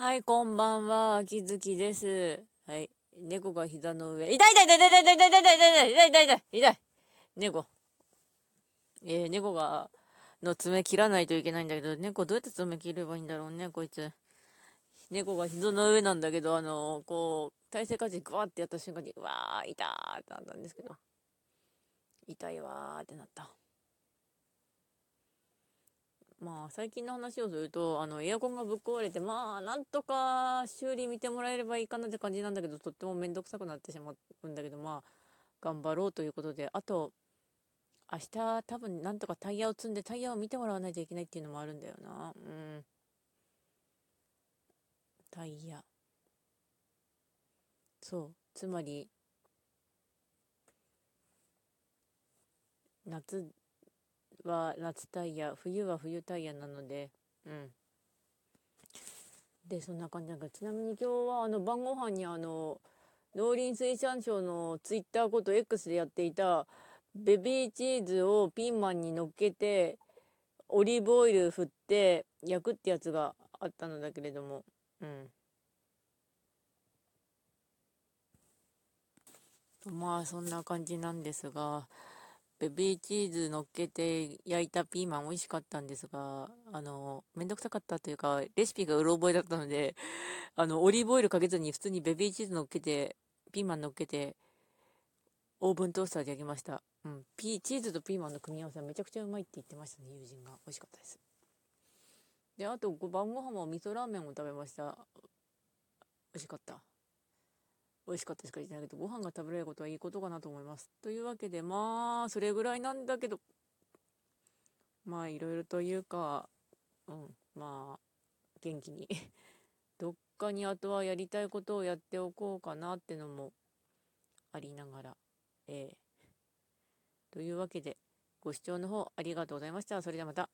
はい、こんばんは。秋月です。はい。猫が膝の上。痛い痛い痛い痛い痛い痛い痛い痛い痛い痛い痛い痛い痛い猫。えー、猫が、の爪切らないといけないんだけど、猫どうやって爪切ればいいんだろうね、こいつ。猫が膝の上なんだけど、あのー、こう、体勢かじグワーってやった瞬間に、うわー、痛ーってなったんですけど。痛いわーってなった。まあ、最近の話をすると、あの、エアコンがぶっ壊れて、まあ、なんとか修理見てもらえればいいかなって感じなんだけど、とってもめんどくさくなってしまうんだけど、まあ、頑張ろうということで、あと、明日多分なんとかタイヤを積んでタイヤを見てもらわないといけないっていうのもあるんだよな。うん。タイヤ。そう。つまり、夏は夏タイヤ、冬は冬タイヤなので、うん。で、そんな感じなんか、ちなみに今日はあの晩ご飯にあの、農林水産省のツイッターこと X でやっていた、ベビーチーズをピーマンに乗っけて、オリーブオイル振って焼くってやつがあったのだけれども、うん。まあそんな感じなんですが、ベビーチーズ乗っけて焼いたピーマン美味しかったんですが、あの、めんどくさかったというか、レシピがうろ覚えだったので、あの、オリーブオイルかけずに普通にベビーチーズ乗っけて、ピーマン乗っけて、オーブントースターで焼きました。うん。ピー、チーズとピーマンの組み合わせはめちゃくちゃうまいって言ってましたね、友人が。美味しかったです。で、あと、晩ご飯は味噌ラーメンを食べました。美味しかった。美味しかったしか言ってないけど、ご飯が食べられることはいいことかなと思います。というわけで、まあ、それぐらいなんだけど、まあ、いろいろというか、うん、まあ、元気に どっかにあとはやりたいことをやっておこうかなってのもありながら、えー、というわけで、ご視聴の方ありがとうございました。それではまた。